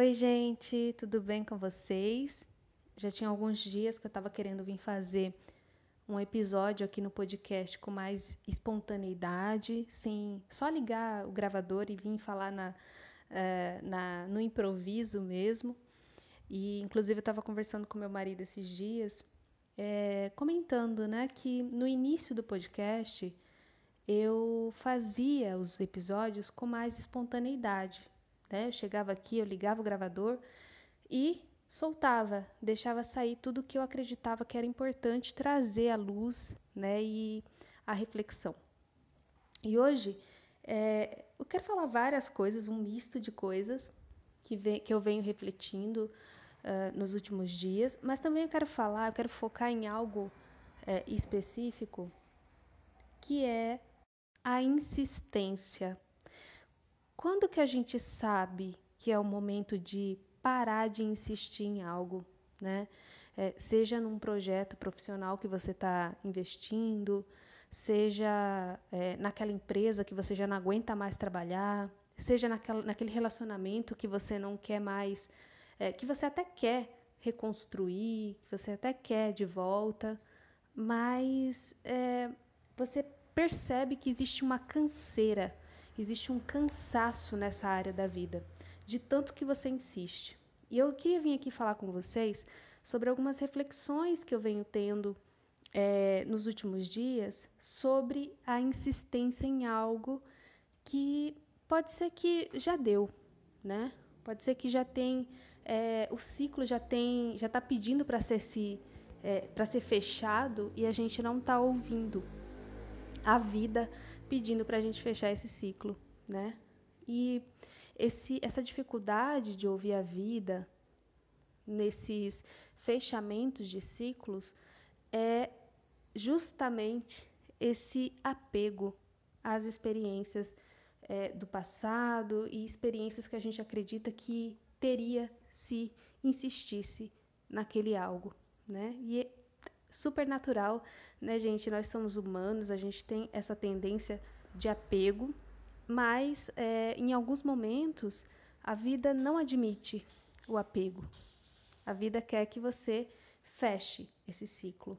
Oi, gente, tudo bem com vocês? Já tinha alguns dias que eu estava querendo vir fazer um episódio aqui no podcast com mais espontaneidade, sem só ligar o gravador e vir falar na, uh, na, no improviso mesmo. E, inclusive, eu estava conversando com meu marido esses dias, é, comentando né, que no início do podcast eu fazia os episódios com mais espontaneidade. Né? Eu chegava aqui, eu ligava o gravador e soltava, deixava sair tudo que eu acreditava que era importante trazer à luz né? e a reflexão. E hoje é, eu quero falar várias coisas, um misto de coisas que, vem, que eu venho refletindo uh, nos últimos dias, mas também eu quero falar, eu quero focar em algo é, específico que é a insistência. Quando que a gente sabe que é o momento de parar de insistir em algo, né? É, seja num projeto profissional que você está investindo, seja é, naquela empresa que você já não aguenta mais trabalhar, seja naquela, naquele relacionamento que você não quer mais, é, que você até quer reconstruir, que você até quer de volta, mas é, você percebe que existe uma canseira, existe um cansaço nessa área da vida, de tanto que você insiste. E eu queria vir aqui falar com vocês sobre algumas reflexões que eu venho tendo é, nos últimos dias sobre a insistência em algo que pode ser que já deu, né? Pode ser que já tem é, o ciclo já tem já está pedindo para ser se é, para ser fechado e a gente não está ouvindo a vida pedindo para a gente fechar esse ciclo, né? E esse, essa dificuldade de ouvir a vida nesses fechamentos de ciclos é justamente esse apego às experiências é, do passado e experiências que a gente acredita que teria se insistisse naquele algo, né? E super natural né, gente? Nós somos humanos, a gente tem essa tendência de apego, mas é, em alguns momentos a vida não admite o apego. A vida quer que você feche esse ciclo.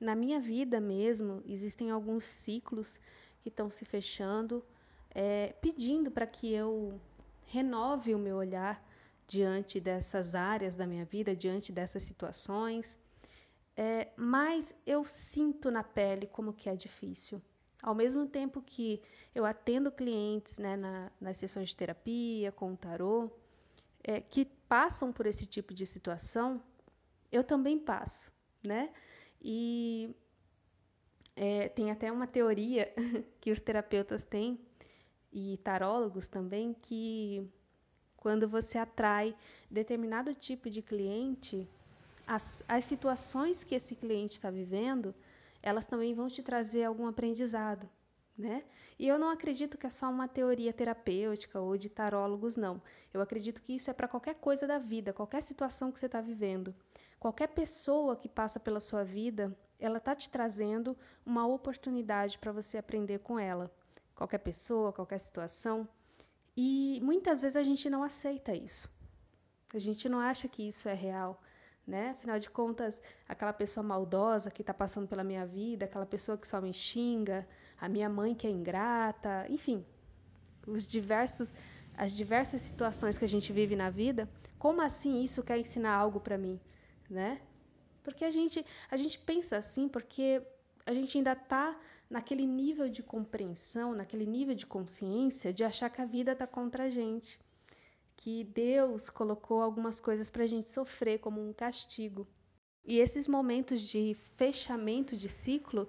Na minha vida mesmo, existem alguns ciclos que estão se fechando, é, pedindo para que eu renove o meu olhar diante dessas áreas da minha vida, diante dessas situações é, mas eu sinto na pele como que é difícil. Ao mesmo tempo que eu atendo clientes né, na, nas sessões de terapia, com o tarô, é, que passam por esse tipo de situação, eu também passo, né? E é, tem até uma teoria que os terapeutas têm, e tarólogos também, que quando você atrai determinado tipo de cliente, as, as situações que esse cliente está vivendo, elas também vão te trazer algum aprendizado. Né? E eu não acredito que é só uma teoria terapêutica ou de tarólogos, não. Eu acredito que isso é para qualquer coisa da vida, qualquer situação que você está vivendo. Qualquer pessoa que passa pela sua vida, ela está te trazendo uma oportunidade para você aprender com ela. Qualquer pessoa, qualquer situação. E muitas vezes a gente não aceita isso. A gente não acha que isso é real né? Afinal de contas, aquela pessoa maldosa que está passando pela minha vida, aquela pessoa que só me xinga, a minha mãe que é ingrata, enfim, os diversos, as diversas situações que a gente vive na vida, como assim isso quer ensinar algo para mim, né? Porque a gente, a gente pensa assim porque a gente ainda está naquele nível de compreensão, naquele nível de consciência de achar que a vida está contra a gente que Deus colocou algumas coisas para a gente sofrer como um castigo. E esses momentos de fechamento de ciclo,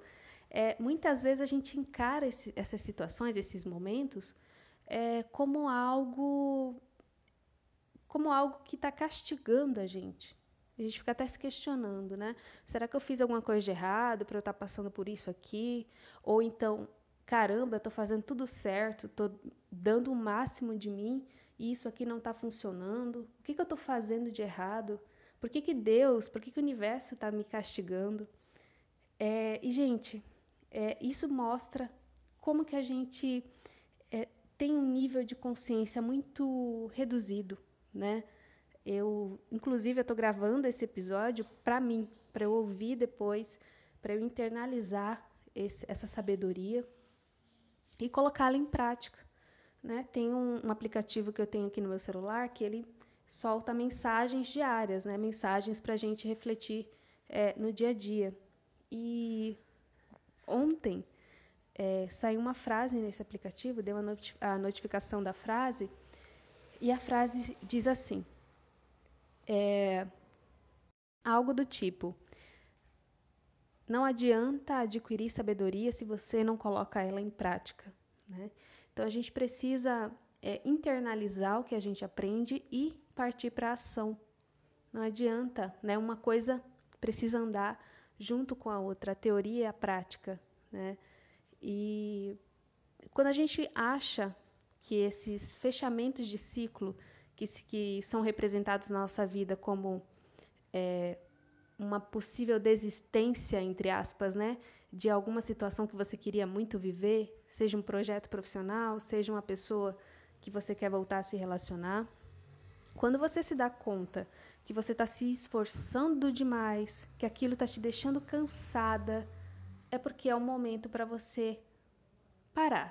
é, muitas vezes a gente encara esse, essas situações, esses momentos, é, como algo como algo que está castigando a gente. A gente fica até se questionando, né? Será que eu fiz alguma coisa de errado para eu estar tá passando por isso aqui? Ou então, caramba, eu estou fazendo tudo certo, estou dando o máximo de mim isso aqui não está funcionando? O que, que eu estou fazendo de errado? Por que, que Deus, por que, que o universo está me castigando? É, e, gente, é, isso mostra como que a gente é, tem um nível de consciência muito reduzido, né? Eu, inclusive, eu estou gravando esse episódio para mim, para eu ouvir depois, para eu internalizar esse, essa sabedoria e colocá-la em prática. Né? Tem um, um, aplicativo que eu tenho aqui no meu celular que ele solta mensagens diárias, né? mensagens para a gente refletir é, no dia a dia. E ontem é, saiu uma frase nesse aplicativo, deu a notificação da frase, e a frase diz assim: é, algo do tipo: não adianta adquirir sabedoria se você não coloca ela em prática. Né? Então a gente precisa é, internalizar o que a gente aprende e partir para a ação. Não adianta, né? Uma coisa precisa andar junto com a outra, a teoria e a prática, né? E quando a gente acha que esses fechamentos de ciclo que, que são representados na nossa vida como é, uma possível desistência, entre aspas, né, de alguma situação que você queria muito viver, seja um projeto profissional, seja uma pessoa que você quer voltar a se relacionar. Quando você se dá conta que você está se esforçando demais, que aquilo está te deixando cansada, é porque é o momento para você parar,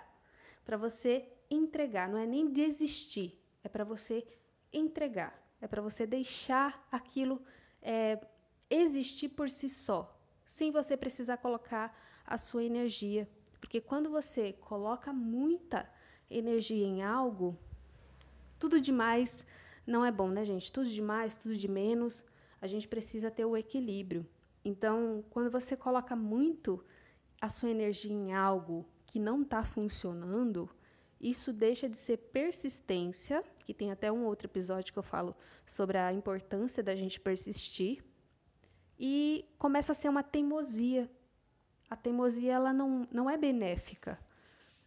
para você entregar. Não é nem desistir, é para você entregar, é para você deixar aquilo é, existir por si só, sem você precisar colocar a sua energia. Porque quando você coloca muita energia em algo, tudo demais não é bom, né, gente? Tudo demais, tudo de menos, a gente precisa ter o equilíbrio. Então, quando você coloca muito a sua energia em algo que não está funcionando, isso deixa de ser persistência, que tem até um outro episódio que eu falo sobre a importância da gente persistir, e começa a ser uma teimosia. A teimosia ela não, não é benéfica.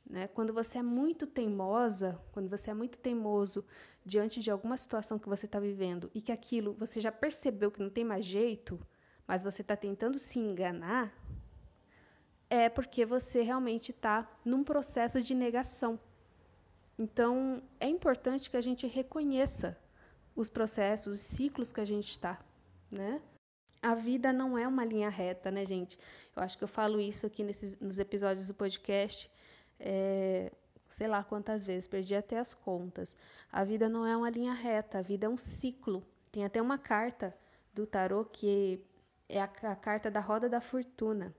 Né? Quando você é muito teimosa, quando você é muito teimoso diante de alguma situação que você está vivendo e que aquilo você já percebeu que não tem mais jeito, mas você está tentando se enganar, é porque você realmente está num processo de negação. Então, é importante que a gente reconheça os processos, os ciclos que a gente está, né? A vida não é uma linha reta, né, gente? Eu acho que eu falo isso aqui nesses, nos episódios do podcast é, sei lá quantas vezes, perdi até as contas. A vida não é uma linha reta, a vida é um ciclo. Tem até uma carta do tarô que é a, a carta da roda da fortuna.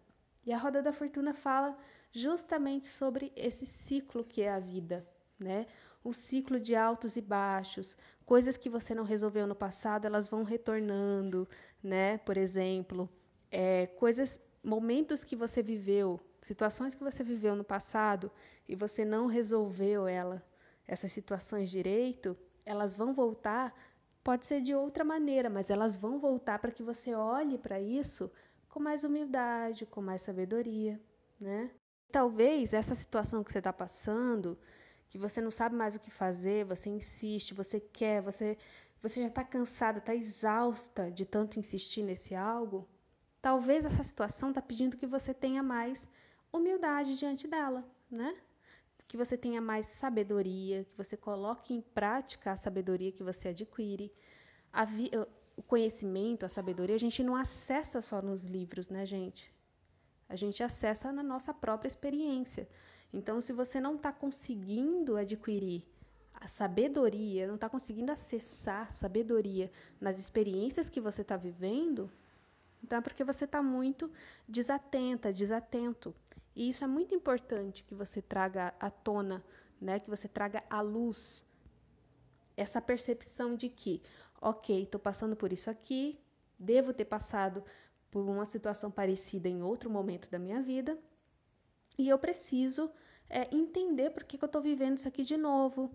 E a roda da fortuna fala justamente sobre esse ciclo que é a vida, né? O ciclo de altos e baixos, coisas que você não resolveu no passado, elas vão retornando, né? Por exemplo, é, coisas, momentos que você viveu situações que você viveu no passado e você não resolveu ela, essas situações direito, elas vão voltar, pode ser de outra maneira, mas elas vão voltar para que você olhe para isso com mais humildade, com mais sabedoria, né? Talvez essa situação que você está passando, que você não sabe mais o que fazer, você insiste, você quer, você, você já está cansada, está exausta de tanto insistir nesse algo. Talvez essa situação está pedindo que você tenha mais humildade diante dela, né? Que você tenha mais sabedoria, que você coloque em prática a sabedoria que você adquire. o conhecimento, a sabedoria, a gente não acessa só nos livros, né, gente? A gente acessa na nossa própria experiência. Então, se você não está conseguindo adquirir a sabedoria, não está conseguindo acessar sabedoria nas experiências que você está vivendo, então é porque você está muito desatenta, desatento. E isso é muito importante que você traga à tona, né? que você traga à luz essa percepção de que, ok, estou passando por isso aqui, devo ter passado por uma situação parecida em outro momento da minha vida, e eu preciso é, entender por que, que eu estou vivendo isso aqui de novo.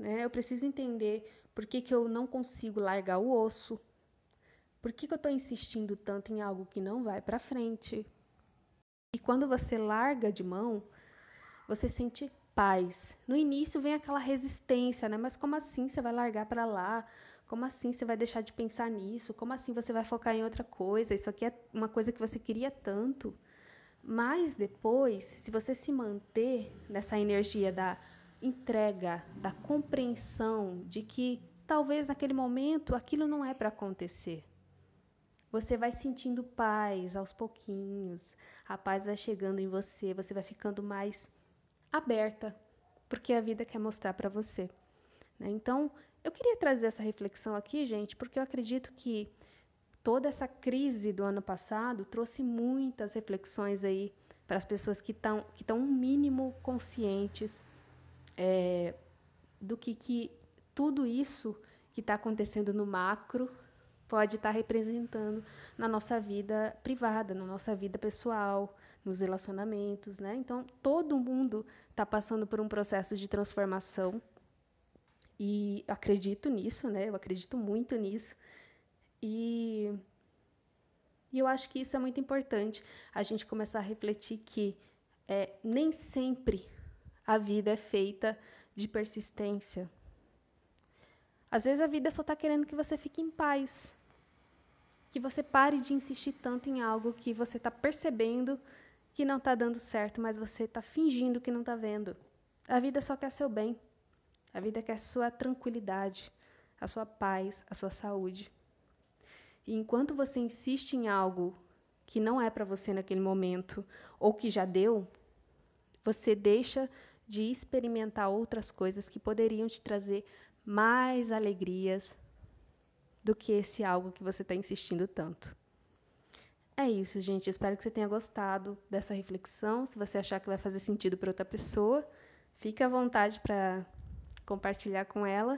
Né? Eu preciso entender por que, que eu não consigo largar o osso, por que, que eu estou insistindo tanto em algo que não vai para frente, e quando você larga de mão, você sente paz. No início vem aquela resistência, né? Mas como assim você vai largar para lá? Como assim você vai deixar de pensar nisso? Como assim você vai focar em outra coisa? Isso aqui é uma coisa que você queria tanto. Mas depois, se você se manter nessa energia da entrega, da compreensão de que talvez naquele momento aquilo não é para acontecer. Você vai sentindo paz aos pouquinhos, a paz vai chegando em você, você vai ficando mais aberta, porque a vida quer mostrar para você. Né? Então, eu queria trazer essa reflexão aqui, gente, porque eu acredito que toda essa crise do ano passado trouxe muitas reflexões aí para as pessoas que estão que estão um mínimo conscientes é, do que, que tudo isso que está acontecendo no macro pode estar tá representando na nossa vida privada, na nossa vida pessoal, nos relacionamentos, né? Então todo mundo está passando por um processo de transformação e acredito nisso, né? Eu acredito muito nisso. E, e eu acho que isso é muito importante, a gente começar a refletir que é, nem sempre a vida é feita de persistência. Às vezes a vida só está querendo que você fique em paz, que você pare de insistir tanto em algo que você está percebendo que não está dando certo, mas você está fingindo que não está vendo. A vida só quer seu bem. A vida quer sua tranquilidade, a sua paz, a sua saúde. E enquanto você insiste em algo que não é para você naquele momento ou que já deu, você deixa de experimentar outras coisas que poderiam te trazer mais alegrias do que esse algo que você está insistindo tanto. É isso, gente. espero que você tenha gostado dessa reflexão. Se você achar que vai fazer sentido para outra pessoa, fique à vontade para compartilhar com ela.